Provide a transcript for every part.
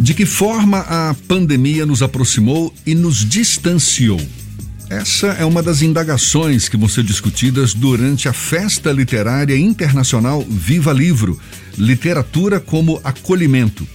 De que forma a pandemia nos aproximou e nos distanciou? Essa é uma das indagações que vão ser discutidas durante a Festa Literária Internacional Viva Livro Literatura como Acolhimento.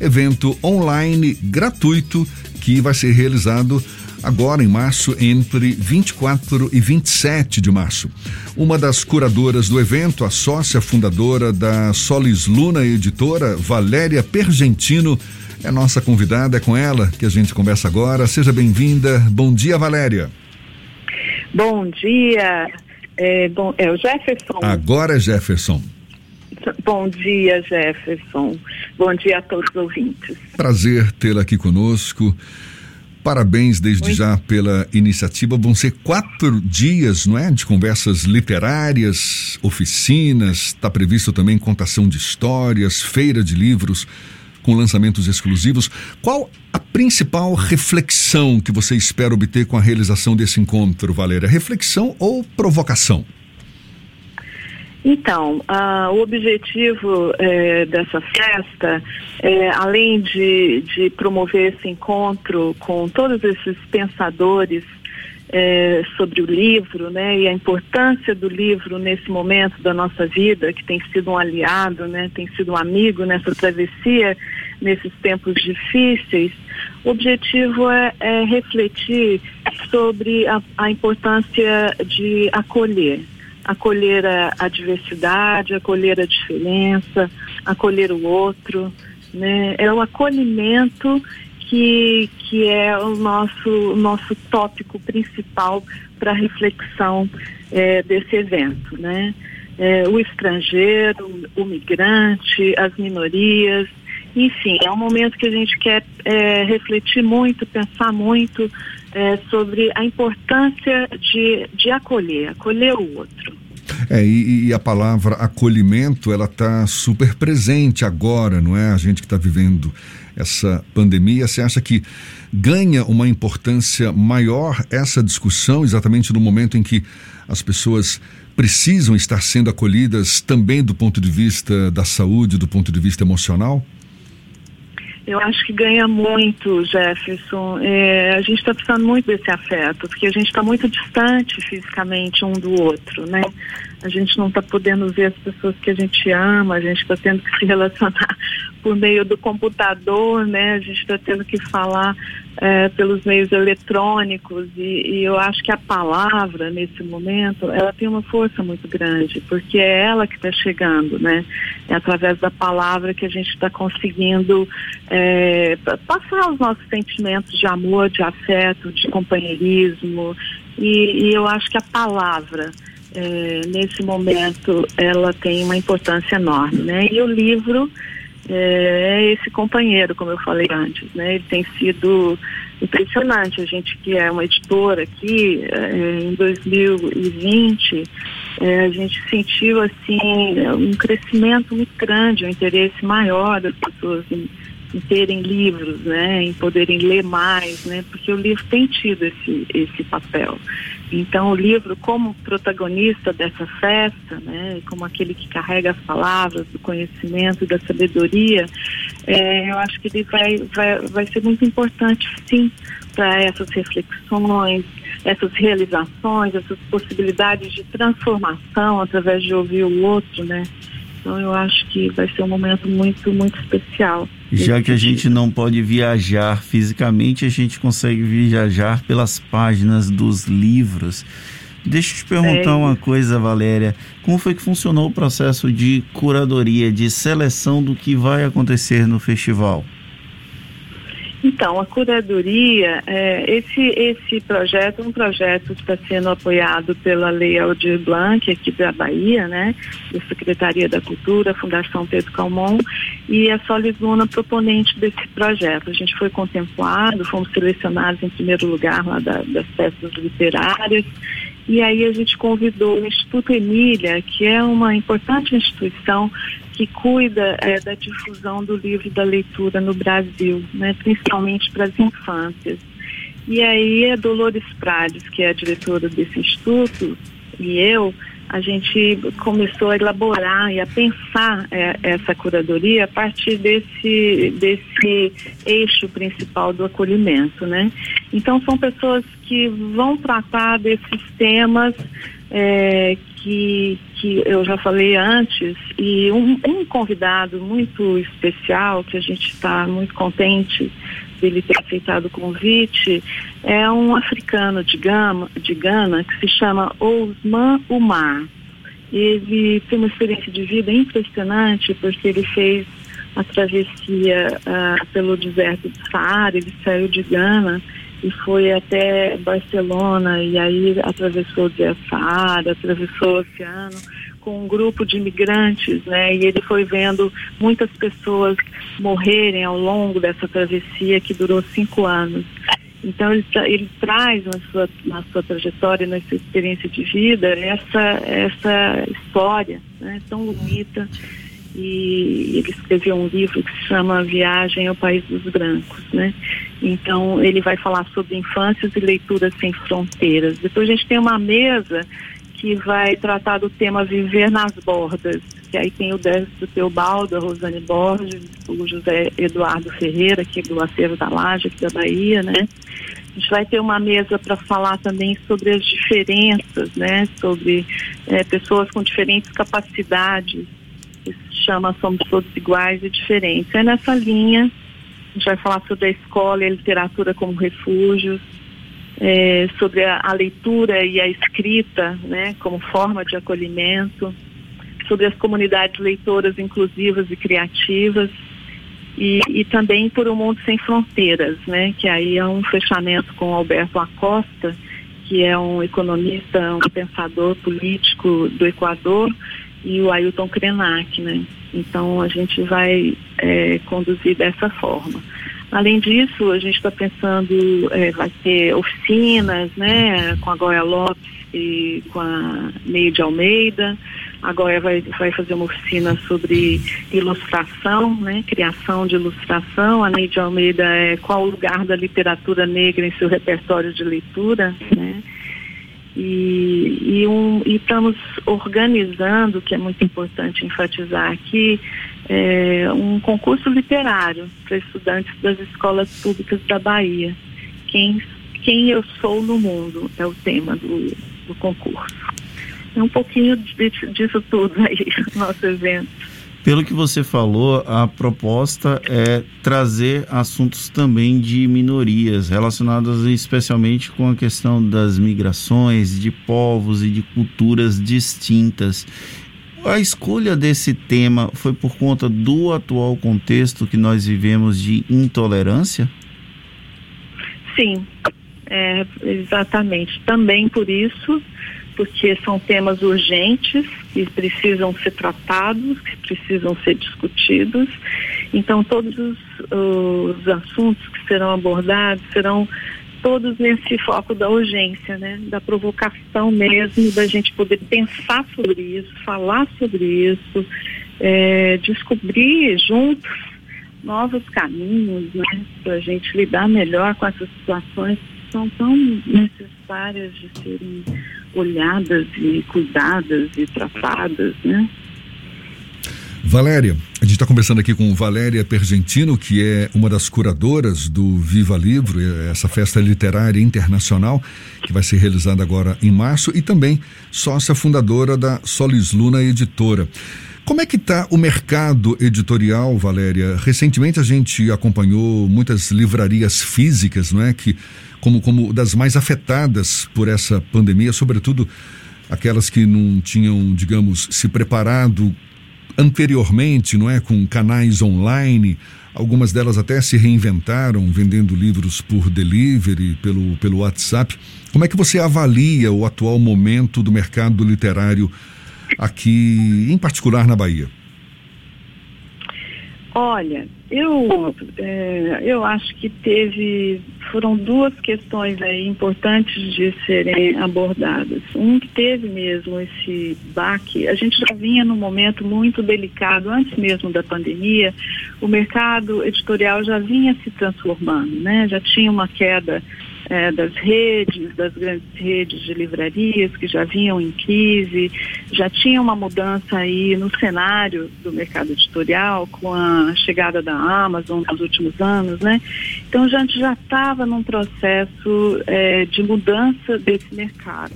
Evento online gratuito que vai ser realizado agora em março, entre 24 e 27 de março. Uma das curadoras do evento, a sócia fundadora da Solis Luna Editora, Valéria Pergentino, é nossa convidada, é com ela que a gente conversa agora. Seja bem-vinda. Bom dia, Valéria. Bom dia. É, bom, é o Jefferson. Agora é Jefferson. Bom dia, Jefferson. Bom dia a todos os ouvintes. Prazer tê-la aqui conosco. Parabéns desde Muito. já pela iniciativa. Vão ser quatro dias, não é? De conversas literárias, oficinas, está previsto também contação de histórias, feira de livros com lançamentos exclusivos. Qual a principal reflexão que você espera obter com a realização desse encontro, Valéria? Reflexão ou provocação? Então, o objetivo é, dessa festa, é, além de, de promover esse encontro com todos esses pensadores é, sobre o livro, né, e a importância do livro nesse momento da nossa vida, que tem sido um aliado, né, tem sido um amigo nessa travessia, nesses tempos difíceis, o objetivo é, é refletir sobre a, a, importância de acolher, acolher a, a diversidade, acolher a diferença, acolher o outro, né, é o acolhimento que, que é o nosso, nosso tópico principal para reflexão é, desse evento, né? É, o estrangeiro, o migrante, as minorias, enfim, é um momento que a gente quer é, refletir muito, pensar muito é, sobre a importância de, de acolher, acolher o outro. É, e, e, a palavra acolhimento, ela está super presente agora, não é? A gente que está vivendo essa pandemia, você acha que ganha uma importância maior essa discussão exatamente no momento em que as pessoas precisam estar sendo acolhidas também do ponto de vista da saúde, do ponto de vista emocional? Eu acho que ganha muito, Jefferson. É, a gente está precisando muito desse afeto, porque a gente está muito distante fisicamente um do outro, né? A gente não está podendo ver as pessoas que a gente ama, a gente está tendo que se relacionar por meio do computador, né? A gente está tendo que falar é, pelos meios eletrônicos e, e, eu acho que a palavra nesse momento ela tem uma força muito grande porque é ela que está chegando, né? É através da palavra que a gente está conseguindo é, passar os nossos sentimentos de amor, de afeto, de companheirismo e, e eu acho que a palavra é, nesse momento ela tem uma importância enorme, né? E o livro é, é esse companheiro, como eu falei antes, né? Ele tem sido impressionante. A gente que é uma editora aqui, é, em 2020, é, a gente sentiu assim um crescimento muito grande, um interesse maior das pessoas em, em terem livros, né, em poderem ler mais, né, porque o livro tem tido esse, esse papel. Então, o livro, como protagonista dessa festa, né, como aquele que carrega as palavras do conhecimento, da sabedoria, é, eu acho que ele vai, vai, vai ser muito importante, sim, para essas reflexões, essas realizações, essas possibilidades de transformação através de ouvir o outro, né? Então eu acho que vai ser um momento muito, muito especial. Já que a gente não pode viajar fisicamente, a gente consegue viajar pelas páginas dos livros. Deixa eu te perguntar é uma coisa, Valéria. Como foi que funcionou o processo de curadoria, de seleção do que vai acontecer no festival? Então, a curadoria, é, esse, esse projeto é um projeto que está sendo apoiado pela Lei Aldir Blanc, aqui da Bahia, né? Da Secretaria da Cultura, Fundação Pedro Calmon, e a Solis Luna proponente desse projeto. A gente foi contemplado, fomos selecionados em primeiro lugar lá da, das festas literárias, e aí a gente convidou o Instituto Emília, que é uma importante instituição que cuida é, da difusão do livro da leitura no Brasil, né, principalmente para as infâncias. E aí a Dolores Prades, que é a diretora desse instituto, e eu, a gente começou a elaborar e a pensar é, essa curadoria a partir desse, desse eixo principal do acolhimento, né? Então são pessoas que vão tratar desses temas é, que, que eu já falei antes e um, um convidado muito especial que a gente está muito contente dele ter aceitado o convite é um africano de, Gama, de Gana que se chama Osman Umar. Ele tem uma experiência de vida impressionante porque ele fez a travessia uh, pelo deserto do Saara, ele saiu de Gana e foi até Barcelona e aí atravessou o Saara, atravessou o oceano com um grupo de imigrantes, né? E ele foi vendo muitas pessoas morrerem ao longo dessa travessia que durou cinco anos. Então ele, ele traz na sua, na sua trajetória, na sua experiência de vida, essa, essa história né, tão bonita. E ele escreveu um livro que se chama Viagem ao País dos Brancos, né? Então ele vai falar sobre infâncias e leituras sem fronteiras. Depois a gente tem uma mesa que vai tratar do tema Viver nas Bordas, que aí tem o Décio Teobaldo, a Rosane Borges, o José Eduardo Ferreira, que é do Acervo da Laje, aqui da Bahia, né? A gente vai ter uma mesa para falar também sobre as diferenças, né? Sobre é, pessoas com diferentes capacidades, chama Somos Todos Iguais e Diferentes. É nessa linha, a gente vai falar sobre a escola e a literatura como refúgios, é, sobre a, a, leitura e a escrita, né, como forma de acolhimento, sobre as comunidades leitoras inclusivas e criativas, e, e, também por um mundo sem fronteiras, né, que aí é um fechamento com Alberto Acosta, que é um economista, um pensador político do Equador, e o Ailton Krenak, né. Então a gente vai é, conduzir dessa forma. Além disso, a gente está pensando, é, vai ter oficinas, né, com a Goya Lopes e com a Neide Almeida. A Goya vai, vai fazer uma oficina sobre ilustração, né, criação de ilustração. A Neide Almeida é qual o lugar da literatura negra em seu repertório de leitura, né. E, e, um, e estamos organizando, que é muito importante enfatizar aqui, é, um concurso literário para estudantes das escolas públicas da Bahia. Quem, quem eu sou no mundo é o tema do, do concurso. É um pouquinho disso, disso tudo aí, nosso evento. Pelo que você falou, a proposta é trazer assuntos também de minorias, relacionados especialmente com a questão das migrações, de povos e de culturas distintas. A escolha desse tema foi por conta do atual contexto que nós vivemos de intolerância? Sim, é, exatamente. Também por isso, porque são temas urgentes que precisam ser tratados, que precisam ser discutidos. Então, todos os, os assuntos que serão abordados serão todos nesse foco da urgência, né? Da provocação mesmo, da gente poder pensar sobre isso, falar sobre isso, é, descobrir juntos novos caminhos, né? Para a gente lidar melhor com essas situações que são tão necessárias de serem olhadas e cuidadas e tratadas, né? Valéria, a gente está conversando aqui com Valéria Pergentino, que é uma das curadoras do Viva Livro, essa festa literária internacional que vai ser realizada agora em março, e também sócia fundadora da Solis Luna Editora. Como é que está o mercado editorial, Valéria? Recentemente a gente acompanhou muitas livrarias físicas, não é, que como como das mais afetadas por essa pandemia, sobretudo aquelas que não tinham, digamos, se preparado anteriormente, não é, com canais online. Algumas delas até se reinventaram, vendendo livros por delivery, pelo, pelo WhatsApp. Como é que você avalia o atual momento do mercado literário aqui, em particular na Bahia? Olha, eu, é, eu acho que teve, foram duas questões aí importantes de serem abordadas. Um que teve mesmo esse baque, a gente já vinha num momento muito delicado, antes mesmo da pandemia, o mercado editorial já vinha se transformando, né? Já tinha uma queda é, das redes, das grandes redes de livrarias que já vinham em crise, já tinha uma mudança aí no cenário do mercado editorial com a chegada da Amazon nos últimos anos, né? Então a gente já estava num processo é, de mudança desse mercado.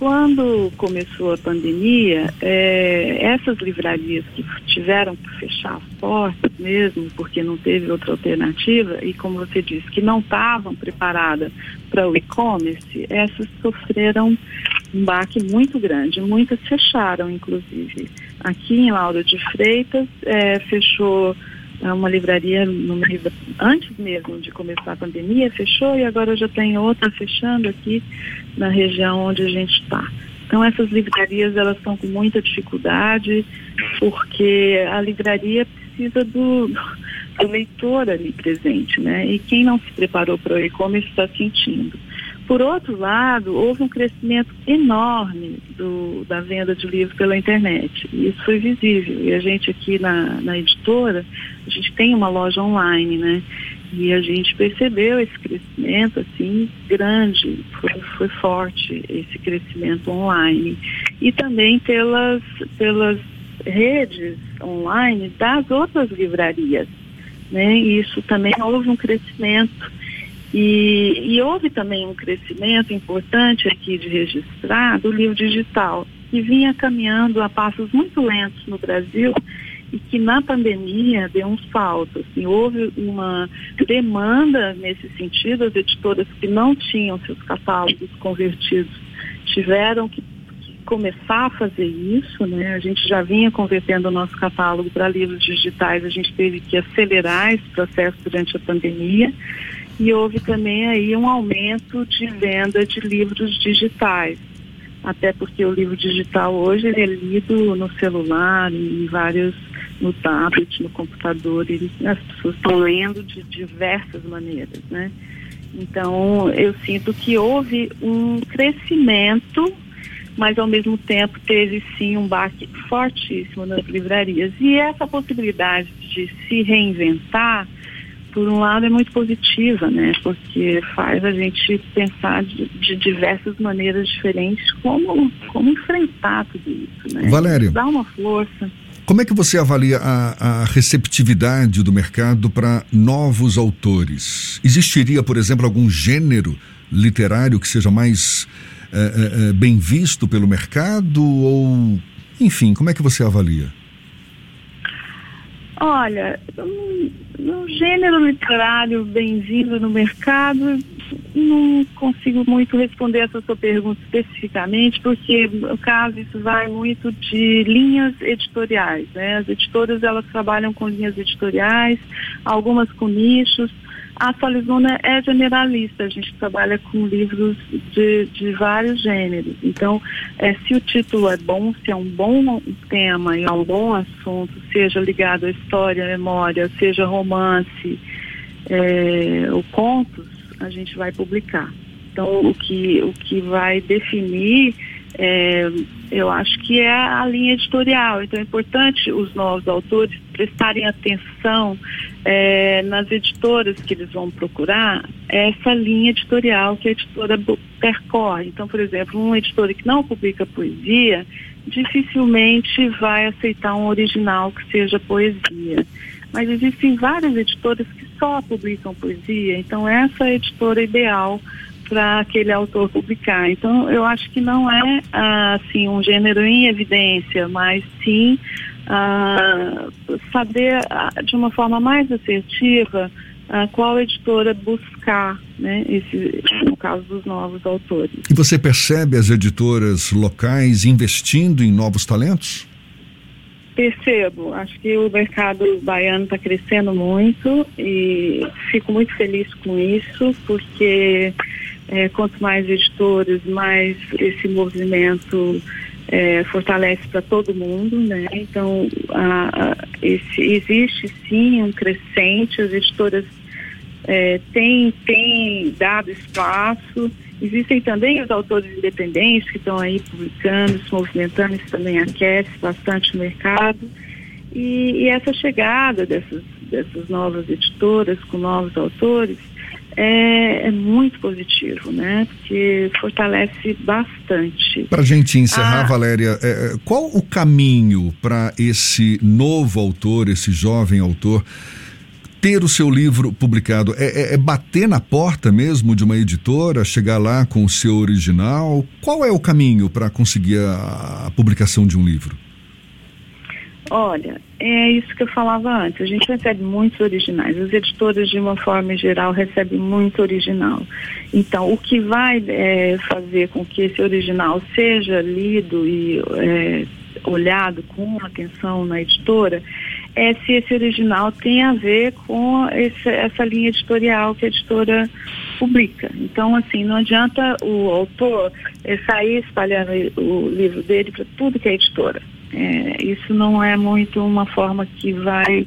Quando começou a pandemia, é, essas livrarias que tiveram que fechar as portas mesmo, porque não teve outra alternativa, e como você disse, que não estavam preparadas para o e-commerce, essas sofreram um baque muito grande. Muitas fecharam, inclusive. Aqui em Laura de Freitas, é, fechou uma livraria meio antes mesmo de começar a pandemia, fechou e agora já tem outra fechando aqui na região onde a gente está. Então essas livrarias elas estão com muita dificuldade porque a livraria precisa do, do leitor ali presente, né? E quem não se preparou para o e-commerce está sentindo. Por outro lado, houve um crescimento enorme do, da venda de livros pela internet. Isso foi visível. E a gente aqui na, na editora, a gente tem uma loja online, né? E a gente percebeu esse crescimento, assim, grande, foi, foi forte esse crescimento online. E também pelas, pelas redes online das outras livrarias, né? Isso também houve um crescimento e, e, houve também um crescimento importante aqui de registrar do livro digital, que vinha caminhando a passos muito lentos no Brasil e que na pandemia deu um salto. Assim, houve uma demanda nesse sentido, as editoras que não tinham seus catálogos convertidos tiveram que, começar a fazer isso, né? A gente já vinha convertendo o nosso catálogo para livros digitais, a gente teve que acelerar esse processo durante a pandemia e houve também aí um aumento de venda de livros digitais. Até porque o livro digital hoje ele é lido no celular, em vários, no tablet, no computador, e as pessoas estão lendo de diversas maneiras, né? Então, eu sinto que houve um crescimento, mas ao mesmo tempo teve sim um baque fortíssimo nas livrarias. E essa possibilidade de se reinventar, por um lado, é muito positiva, né? Porque faz a gente pensar de, de diversas maneiras diferentes como, como enfrentar tudo isso, né? Valéria. Dá uma força. Como é que você avalia a, a receptividade do mercado para novos autores? Existiria, por exemplo, algum gênero literário que seja mais é, é, bem visto pelo mercado? Ou, enfim, como é que você avalia? Olha, um, gênero literário bem-vindo no mercado, não consigo muito responder essa sua pergunta especificamente, porque no caso isso vai muito de linhas editoriais, né? As editoras elas trabalham com linhas editoriais, algumas com nichos, a Solizona é generalista, a gente trabalha com livros de, de vários gêneros. Então, é, se o título é bom, se é um bom tema e é um bom assunto, seja ligado à história, à memória, seja romance é, ou contos, a gente vai publicar. Então, o que, o que vai definir é, eu acho que é a linha editorial. Então é importante os novos autores prestarem atenção é, nas editoras que eles vão procurar essa linha editorial que a editora percorre. Então, por exemplo, uma editora que não publica poesia dificilmente vai aceitar um original que seja poesia. Mas existem várias editoras que só publicam poesia, então essa é a editora ideal para aquele autor publicar. Então, eu acho que não é assim um gênero em evidência, mas sim saber de uma forma mais assertiva qual editora buscar, né, esse, no caso dos novos autores. E você percebe as editoras locais investindo em novos talentos? Percebo, acho que o mercado baiano está crescendo muito e fico muito feliz com isso, porque é, quanto mais editores, mais esse movimento é, fortalece para todo mundo, né? Então, a, a, esse, existe sim um crescente, as editoras é, têm, dado espaço, existem também os autores independentes que estão aí publicando, se movimentando, isso também aquece bastante o mercado. E, e essa chegada dessas, dessas novas editoras com novos autores é, é, muito positivo, né? Porque fortalece bastante. Para a gente encerrar, ah, Valéria, é, é, qual o caminho para esse novo autor, esse jovem autor, ter o seu livro publicado? É, é, é, bater na porta mesmo de uma editora, chegar lá com o seu original? Qual é o caminho para conseguir a, a publicação de um livro? Olha, é isso que eu falava antes. A gente recebe muitos originais. Os editores, de uma forma geral, recebem muito original. Então, o que vai é, fazer com que esse original seja lido e é, olhado com atenção na editora é se esse original tem a ver com esse, essa linha editorial que a editora publica. Então, assim, não adianta o autor é, sair espalhando o livro dele para tudo que é editora. É, isso não é muito uma forma que vai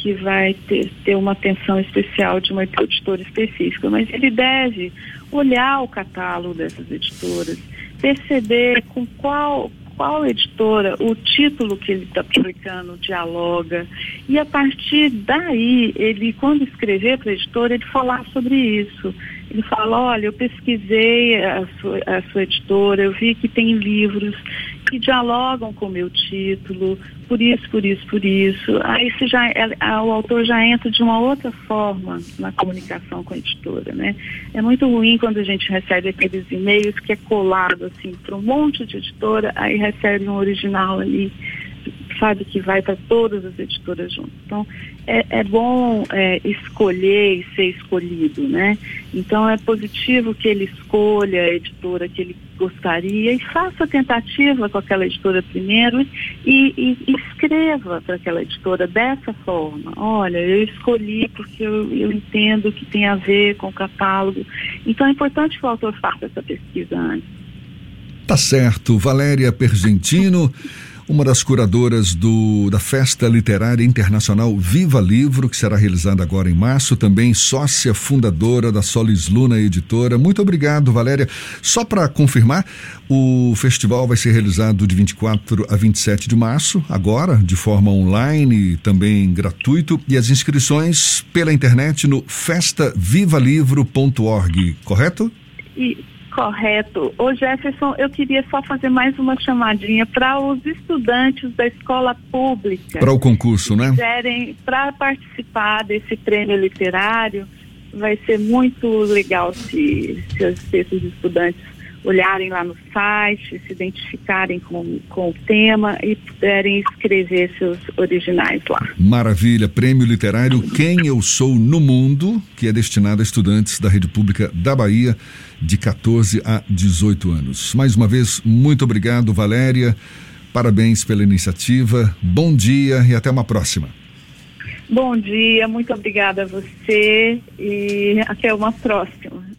que vai ter, ter uma atenção especial de uma editora específica, mas ele deve olhar o catálogo dessas editoras, perceber com qual qual editora o título que ele está publicando dialoga e a partir daí ele quando escrever para a editora ele falar sobre isso. Ele fala olha eu pesquisei a sua, a sua editora eu vi que tem livros que dialogam com o meu título, por isso, por isso, por isso. Aí se já, é, o autor já entra de uma outra forma na comunicação com a editora, né? É muito ruim quando a gente recebe aqueles e-mails que é colado assim para um monte de editora, aí recebe um original ali sabe que vai para todas as editoras juntas. Então, é, é bom é, escolher e ser escolhido, né? Então, é positivo que ele escolha a editora que ele gostaria e faça a tentativa com aquela editora primeiro e, e, e escreva para aquela editora dessa forma. Olha, eu escolhi porque eu, eu entendo que tem a ver com o catálogo. Então, é importante que o autor faça essa pesquisa antes. Tá certo. Valéria Pergentino uma das curadoras do, da Festa Literária Internacional Viva Livro, que será realizada agora em março, também sócia fundadora da Solis Luna Editora. Muito obrigado, Valéria. Só para confirmar, o festival vai ser realizado de 24 a 27 de março, agora, de forma online, também gratuito, e as inscrições pela internet no festavivalivro.org, correto? E Correto. Ô Jefferson, eu queria só fazer mais uma chamadinha para os estudantes da escola pública. Para o concurso, né? Para participar desse prêmio literário, vai ser muito legal se, se esses estudantes olharem lá no site, se identificarem com, com o tema e puderem escrever seus originais lá. Maravilha, prêmio literário Quem Eu Sou no Mundo, que é destinado a estudantes da rede pública da Bahia de 14 a 18 anos. Mais uma vez, muito obrigado, Valéria. Parabéns pela iniciativa. Bom dia e até uma próxima. Bom dia, muito obrigada a você e até uma próxima.